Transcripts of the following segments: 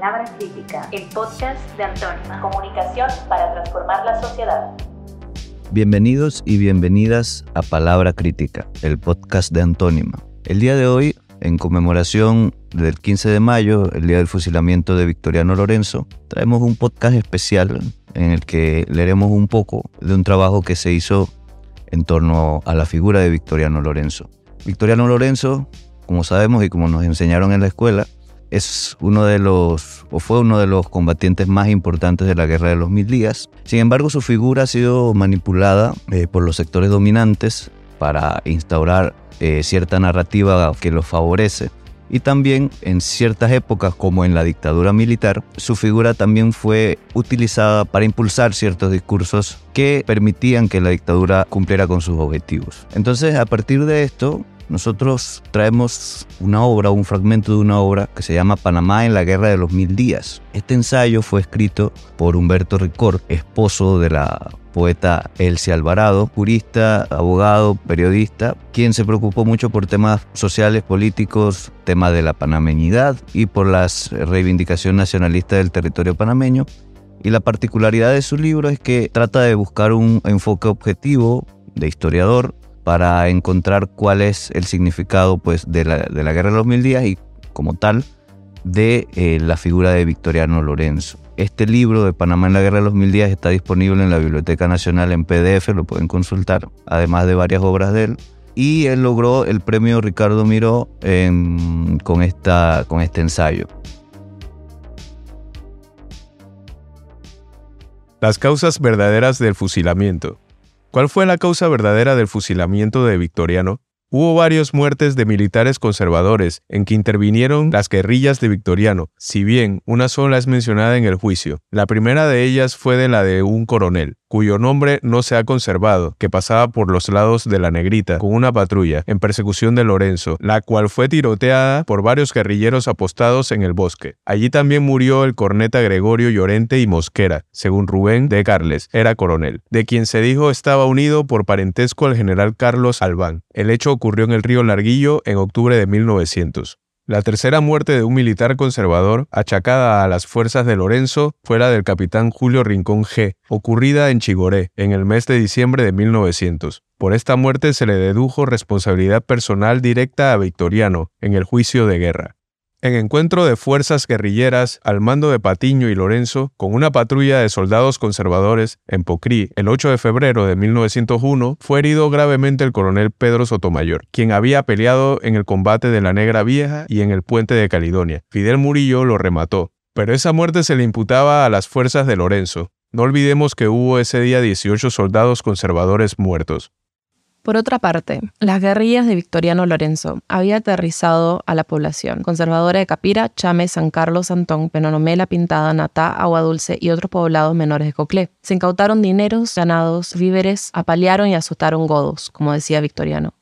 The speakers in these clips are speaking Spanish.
Palabra Crítica, el podcast de Antónima. Comunicación para transformar la sociedad. Bienvenidos y bienvenidas a Palabra Crítica, el podcast de Antónima. El día de hoy, en conmemoración del 15 de mayo, el día del fusilamiento de Victoriano Lorenzo, traemos un podcast especial en el que leeremos un poco de un trabajo que se hizo en torno a la figura de Victoriano Lorenzo. Victoriano Lorenzo, como sabemos y como nos enseñaron en la escuela, es uno de los, o fue uno de los combatientes más importantes de la Guerra de los Mil Días. Sin embargo, su figura ha sido manipulada eh, por los sectores dominantes para instaurar eh, cierta narrativa que los favorece. Y también en ciertas épocas, como en la dictadura militar, su figura también fue utilizada para impulsar ciertos discursos que permitían que la dictadura cumpliera con sus objetivos. Entonces, a partir de esto, nosotros traemos una obra, un fragmento de una obra que se llama Panamá en la Guerra de los Mil Días. Este ensayo fue escrito por Humberto Ricord, esposo de la poeta Elsie Alvarado, jurista, abogado, periodista, quien se preocupó mucho por temas sociales, políticos, temas de la panameñidad y por la reivindicación nacionalista del territorio panameño. Y la particularidad de su libro es que trata de buscar un enfoque objetivo de historiador para encontrar cuál es el significado pues, de, la, de la Guerra de los Mil Días y como tal de eh, la figura de Victoriano Lorenzo. Este libro de Panamá en la Guerra de los Mil Días está disponible en la Biblioteca Nacional en PDF, lo pueden consultar, además de varias obras de él. Y él logró el premio Ricardo Miró con, esta, con este ensayo. Las causas verdaderas del fusilamiento. ¿Cuál fue la causa verdadera del fusilamiento de Victoriano? Hubo varias muertes de militares conservadores en que intervinieron las guerrillas de Victoriano, si bien una sola es mencionada en el juicio. La primera de ellas fue de la de un coronel, cuyo nombre no se ha conservado, que pasaba por los lados de la Negrita con una patrulla en persecución de Lorenzo, la cual fue tiroteada por varios guerrilleros apostados en el bosque. Allí también murió el corneta Gregorio Llorente y Mosquera, según Rubén de Carles, era coronel, de quien se dijo estaba unido por parentesco al general Carlos Albán. El hecho ocurrió en el río Larguillo en octubre de 1900. La tercera muerte de un militar conservador, achacada a las fuerzas de Lorenzo, fue la del capitán Julio Rincón G., ocurrida en Chigoré, en el mes de diciembre de 1900. Por esta muerte se le dedujo responsabilidad personal directa a Victoriano en el juicio de guerra. En encuentro de fuerzas guerrilleras al mando de Patiño y Lorenzo, con una patrulla de soldados conservadores en Pocrí el 8 de febrero de 1901, fue herido gravemente el coronel Pedro Sotomayor, quien había peleado en el combate de la Negra Vieja y en el puente de Caledonia. Fidel Murillo lo remató, pero esa muerte se le imputaba a las fuerzas de Lorenzo. No olvidemos que hubo ese día 18 soldados conservadores muertos. Por otra parte, las guerrillas de Victoriano Lorenzo había aterrizado a la población conservadora de Capira, Chame, San Carlos, Santón, Penonomé, La Pintada, Natá, Agua Dulce y otros poblados menores de Coclé. Se incautaron dineros, ganados, víveres, apalearon y asustaron godos, como decía Victoriano.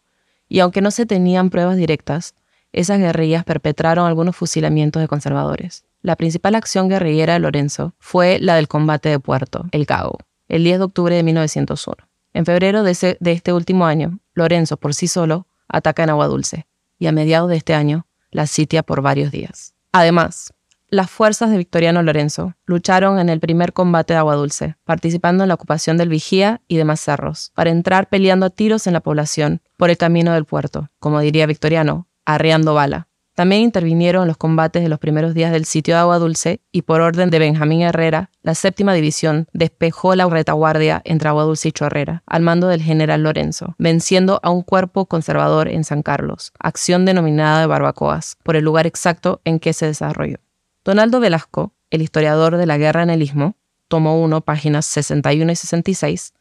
Y aunque no se tenían pruebas directas, esas guerrillas perpetraron algunos fusilamientos de conservadores. La principal acción guerrillera de Lorenzo fue la del combate de Puerto, el Cago, el 10 de octubre de 1901. En febrero de, este último año, Lorenzo por sí solo ataca en Agua Dulce y a mediados de este año la sitia por varios días. Además, las fuerzas de Victoriano Lorenzo lucharon en el primer combate de Agua Dulce, participando en la ocupación del Vigía y demás cerros, para entrar peleando a tiros en la población por el camino del puerto, como diría Victoriano, arreando bala, también intervinieron en los combates de los primeros días del sitio de Agua Dulce y por orden de Benjamín Herrera, la séptima división despejó la retaguardia entre Agua Dulce y Chorrera, al mando del general Lorenzo, venciendo a un cuerpo conservador en San Carlos, acción denominada de barbacoas, por el lugar exacto en que se desarrolló. Donaldo Velasco, el historiador de la guerra en el Istmo, tomo 1, páginas 61 y 66,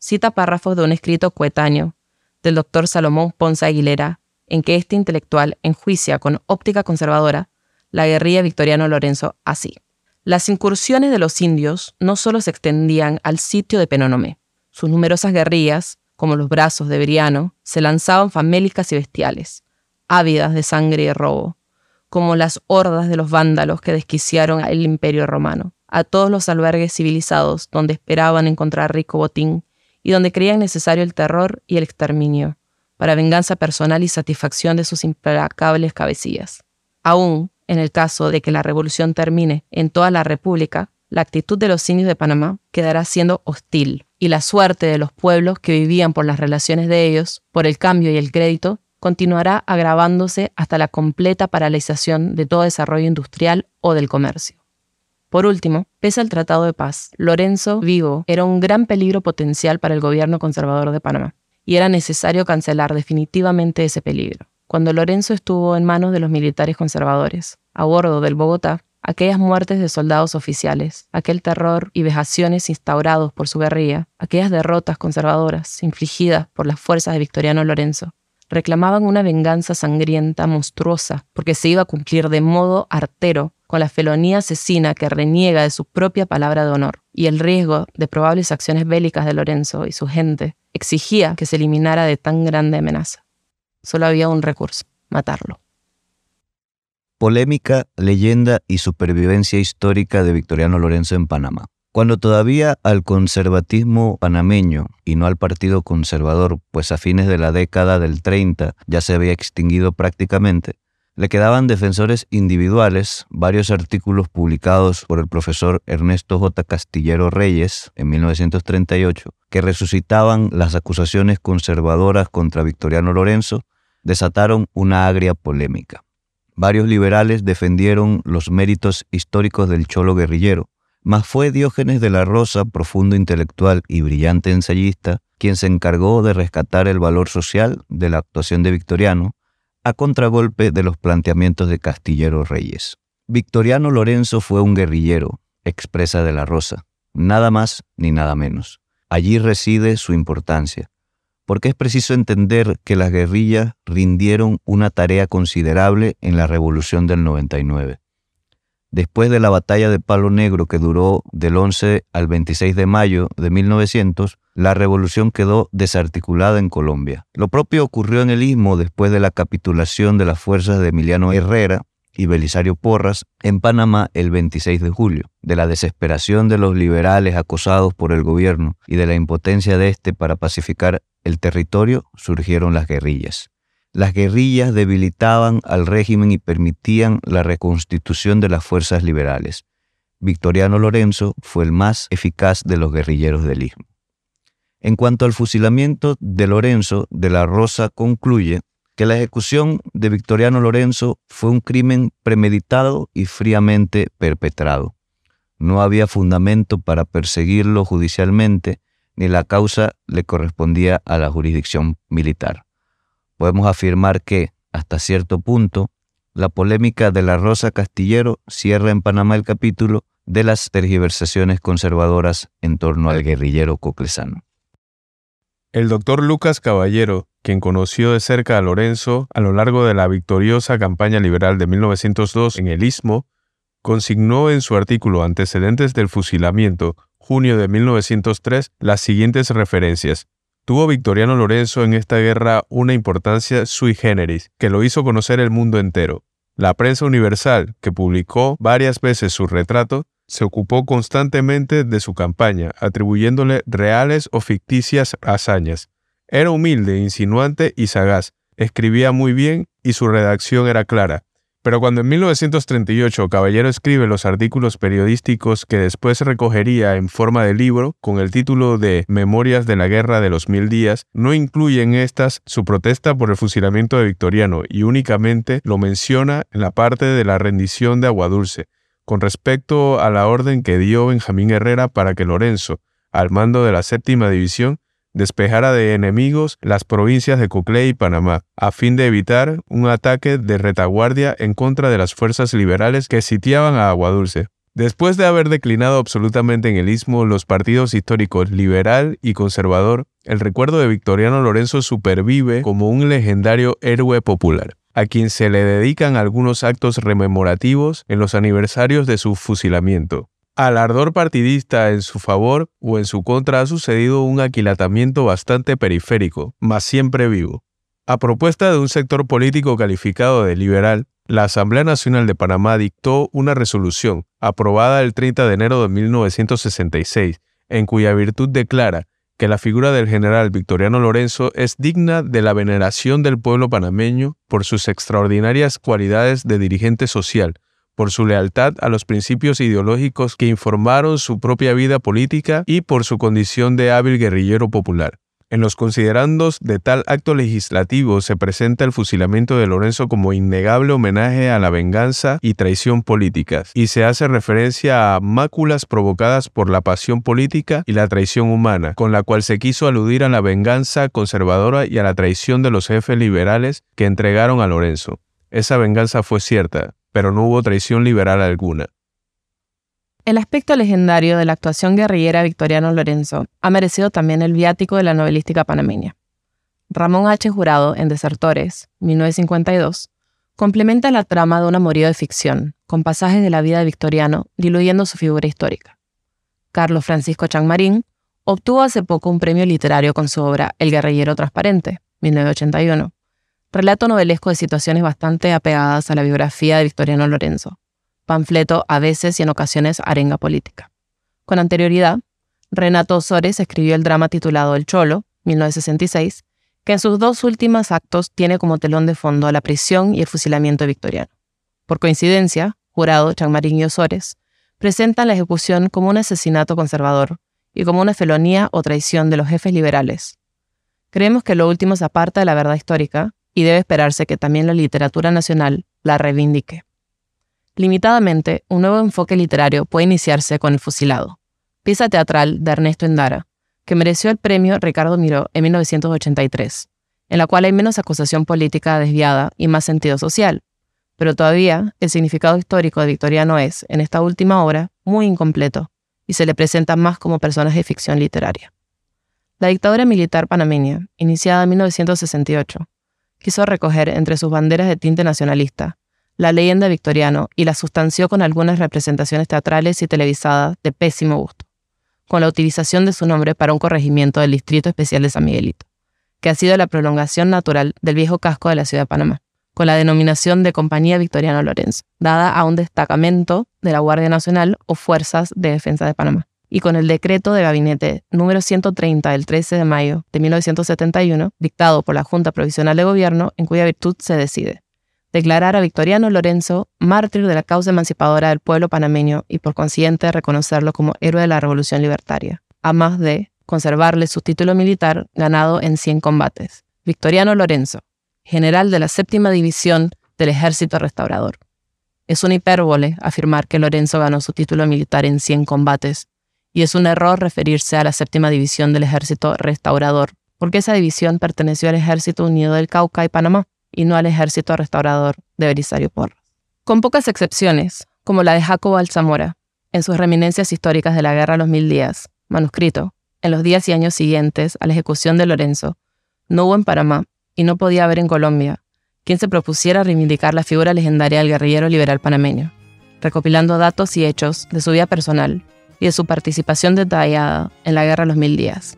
cita párrafos de un escrito coetáneo del doctor Salomón Ponce Aguilera en que este intelectual enjuicia con óptica conservadora la guerrilla Victoriano Lorenzo así. Las incursiones de los indios no solo se extendían al sitio de Penonomé. Sus numerosas guerrillas, como los brazos de Briano, se lanzaban famélicas y bestiales, ávidas de sangre y robo, como las hordas de los vándalos que desquiciaron el imperio romano, a todos los albergues civilizados donde esperaban encontrar rico botín y donde creían necesario el terror y el exterminio para venganza personal y satisfacción de sus implacables cabecillas. Aún, en el caso de que la revolución termine en toda la República, la actitud de los indios de Panamá quedará siendo hostil y la suerte de los pueblos que vivían por las relaciones de ellos, por el cambio y el crédito, continuará agravándose hasta la completa paralización de todo desarrollo industrial o del comercio. Por último, pese al Tratado de Paz, Lorenzo Vigo era un gran peligro potencial para el gobierno conservador de Panamá, y era necesario cancelar definitivamente ese peligro. Cuando Lorenzo estuvo en manos de los militares conservadores, a bordo del Bogotá, aquellas muertes de soldados oficiales, aquel terror y vejaciones instaurados por su guerrilla, aquellas derrotas conservadoras infligidas por las fuerzas de Victoriano Lorenzo, reclamaban una venganza sangrienta, monstruosa, porque se iba a cumplir de modo artero con la felonía asesina que reniega de su propia palabra de honor, y el riesgo de probables acciones bélicas de Lorenzo y su gente exigía que se eliminara de tan grande amenaza. Solo había un recurso, matarlo. Polémica, leyenda y supervivencia histórica de Victoriano Lorenzo en Panamá. Cuando todavía al conservatismo panameño y no al Partido Conservador, pues a fines de la década del 30 ya se había extinguido prácticamente, le quedaban defensores individuales, varios artículos publicados por el profesor Ernesto J. Castillero Reyes en 1938, que resucitaban las acusaciones conservadoras contra Victoriano Lorenzo, desataron una agria polémica. Varios liberales defendieron los méritos históricos del cholo guerrillero, mas fue Diógenes de la Rosa, profundo intelectual y brillante ensayista, quien se encargó de rescatar el valor social de la actuación de Victoriano, a contragolpe de los planteamientos de Castillero Reyes. Victoriano Lorenzo fue un guerrillero, expresa de la Rosa, nada más ni nada menos. Allí reside su importancia porque es preciso entender que las guerrillas rindieron una tarea considerable en la Revolución del 99. Después de la batalla de Palo Negro que duró del 11 al 26 de mayo de 1900, la revolución quedó desarticulada en Colombia. Lo propio ocurrió en el Istmo después de la capitulación de las fuerzas de Emiliano Herrera y Belisario Porras en Panamá el 26 de julio. De la desesperación de los liberales acosados por el gobierno y de la impotencia de éste para pacificar el territorio surgieron las guerrillas. Las guerrillas debilitaban al régimen y permitían la reconstitución de las fuerzas liberales. Victoriano Lorenzo fue el más eficaz de los guerrilleros del Istmo. En cuanto al fusilamiento de Lorenzo, de la Rosa concluye que la ejecución de Victoriano Lorenzo fue un crimen premeditado y fríamente perpetrado. No había fundamento para perseguirlo judicialmente ni la causa le correspondía a la jurisdicción militar. Podemos afirmar que, hasta cierto punto, la polémica de la Rosa Castillero cierra en Panamá el capítulo de las tergiversaciones conservadoras en torno al guerrillero coclesano. El doctor Lucas Caballero, quien conoció de cerca a Lorenzo a lo largo de la victoriosa campaña liberal de 1902 en el Istmo, consignó en su artículo Antecedentes del fusilamiento junio de 1903 las siguientes referencias. Tuvo Victoriano Lorenzo en esta guerra una importancia sui generis, que lo hizo conocer el mundo entero. La prensa universal, que publicó varias veces su retrato, se ocupó constantemente de su campaña, atribuyéndole reales o ficticias hazañas. Era humilde, insinuante y sagaz, escribía muy bien y su redacción era clara. Pero cuando en 1938 Caballero escribe los artículos periodísticos que después recogería en forma de libro con el título de Memorias de la Guerra de los Mil Días, no incluye en estas su protesta por el fusilamiento de Victoriano y únicamente lo menciona en la parte de la rendición de Aguadulce, con respecto a la orden que dio Benjamín Herrera para que Lorenzo, al mando de la séptima división, despejara de enemigos las provincias de Coclé y Panamá, a fin de evitar un ataque de retaguardia en contra de las fuerzas liberales que sitiaban a Aguadulce. Después de haber declinado absolutamente en el istmo los partidos históricos liberal y conservador, el recuerdo de Victoriano Lorenzo supervive como un legendario héroe popular, a quien se le dedican algunos actos rememorativos en los aniversarios de su fusilamiento. Al ardor partidista en su favor o en su contra ha sucedido un aquilatamiento bastante periférico, mas siempre vivo. A propuesta de un sector político calificado de liberal, la Asamblea Nacional de Panamá dictó una resolución, aprobada el 30 de enero de 1966, en cuya virtud declara que la figura del general Victoriano Lorenzo es digna de la veneración del pueblo panameño por sus extraordinarias cualidades de dirigente social, por su lealtad a los principios ideológicos que informaron su propia vida política y por su condición de hábil guerrillero popular. En los considerandos de tal acto legislativo se presenta el fusilamiento de Lorenzo como innegable homenaje a la venganza y traición políticas, y se hace referencia a máculas provocadas por la pasión política y la traición humana, con la cual se quiso aludir a la venganza conservadora y a la traición de los jefes liberales que entregaron a Lorenzo. Esa venganza fue cierta, pero no hubo traición liberal alguna. El aspecto legendario de la actuación guerrillera Victoriano Lorenzo ha merecido también el viático de la novelística panameña. Ramón H. Jurado, en Desertores, 1952, complementa la trama de un amorío de ficción, con pasajes de la vida de Victoriano diluyendo su figura histórica. Carlos Francisco Changmarín obtuvo hace poco un premio literario con su obra El guerrillero transparente, 1981, relato novelesco de situaciones bastante apegadas a la biografía de Victoriano Lorenzo panfleto a veces y en ocasiones arenga política. Con anterioridad, Renato Osores escribió el drama titulado El Cholo, 1966, que en sus dos últimos actos tiene como telón de fondo la prisión y el fusilamiento victoriano. Por coincidencia, Jurado, Chanmarín y Osores presentan la ejecución como un asesinato conservador y como una felonía o traición de los jefes liberales. Creemos que lo último se aparta de la verdad histórica y debe esperarse que también la literatura nacional la reivindique. Limitadamente, un nuevo enfoque literario puede iniciarse con El fusilado, pieza teatral de Ernesto Endara, que mereció el premio Ricardo Miró en 1983, en la cual hay menos acusación política desviada y más sentido social. Pero todavía el significado histórico de Victoriano es, en esta última obra, muy incompleto y se le presenta más como personaje de ficción literaria. La dictadura militar panameña, iniciada en 1968, quiso recoger entre sus banderas de tinte nacionalista la leyenda victoriano y la sustanció con algunas representaciones teatrales y televisadas de pésimo gusto, con la utilización de su nombre para un corregimiento del Distrito Especial de San Miguelito, que ha sido la prolongación natural del viejo casco de la ciudad de Panamá, con la denominación de Compañía Victoriano Lorenzo, dada a un destacamento de la Guardia Nacional o Fuerzas de Defensa de Panamá, y con el decreto de gabinete número 130 del 13 de mayo de 1971, dictado por la Junta Provisional de Gobierno, en cuya virtud se decide declarar a Victoriano Lorenzo mártir de la causa emancipadora del pueblo panameño y por consiguiente reconocerlo como héroe de la revolución libertaria, a más de conservarle su título militar ganado en 100 combates. Victoriano Lorenzo, general de la séptima división del ejército restaurador. Es una hipérbole afirmar que Lorenzo ganó su título militar en 100 combates, y es un error referirse a la séptima división del ejército restaurador, porque esa división perteneció al Ejército Unido del Cauca y Panamá y no al ejército restaurador de Belisario Porras. Con pocas excepciones, como la de Jacobo Alzamora, en sus reminencias históricas de la Guerra a los Mil Días, manuscrito, en los días y años siguientes a la ejecución de Lorenzo, no hubo en Panamá y no podía haber en Colombia quien se propusiera reivindicar la figura legendaria del guerrillero liberal panameño, recopilando datos y hechos de su vida personal y de su participación detallada en la Guerra a los Mil Días.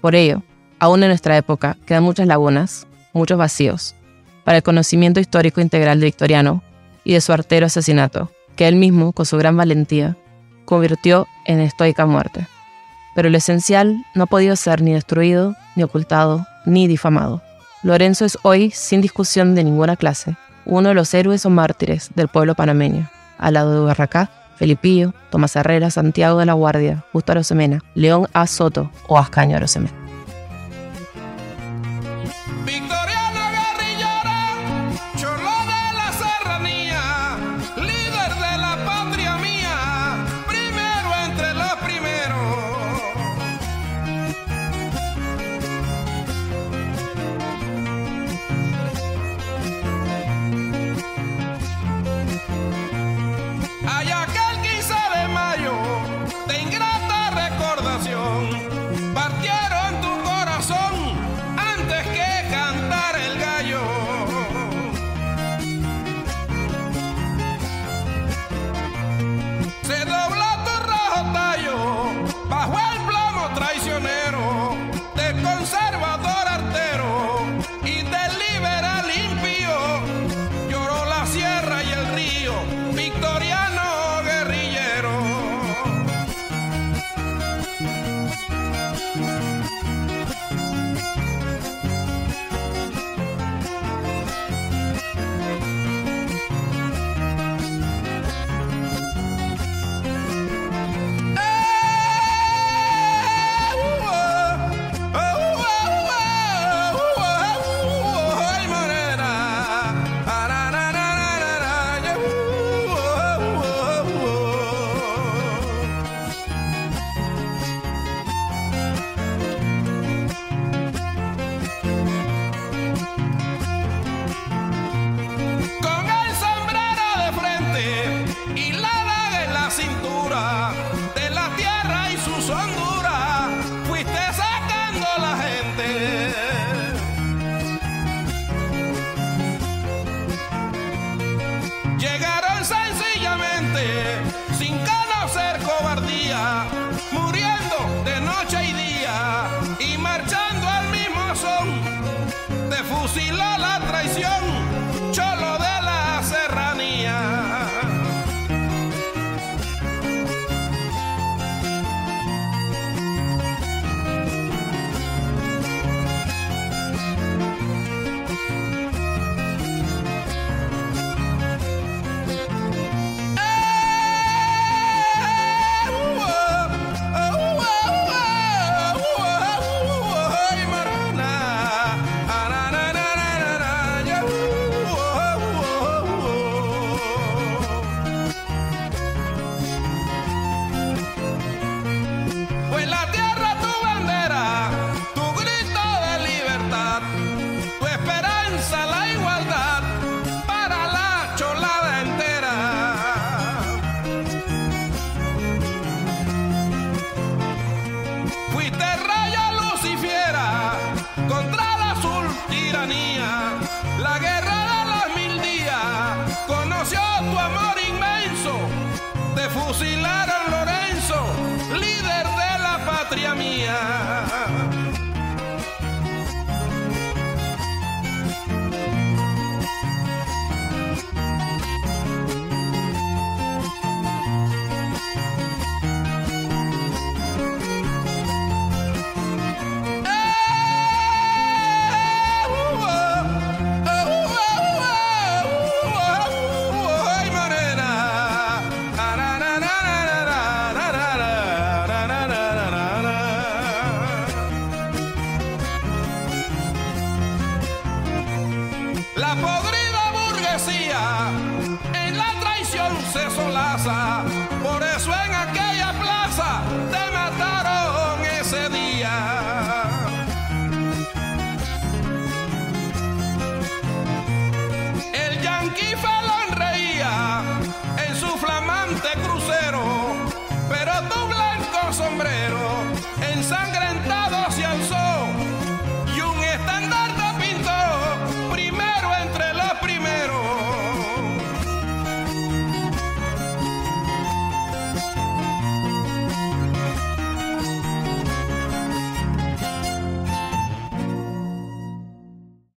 Por ello, aún en nuestra época quedan muchas lagunas, muchos vacíos, para el conocimiento histórico integral de Victoriano y de su artero asesinato, que él mismo, con su gran valentía, convirtió en estoica muerte. Pero lo esencial no ha podido ser ni destruido, ni ocultado, ni difamado. Lorenzo es hoy, sin discusión de ninguna clase, uno de los héroes o mártires del pueblo panameño, al lado de Barracá, Felipillo, Tomás Herrera, Santiago de la Guardia, Justo Arosemena, León A. Soto o Ascaño Arosemena.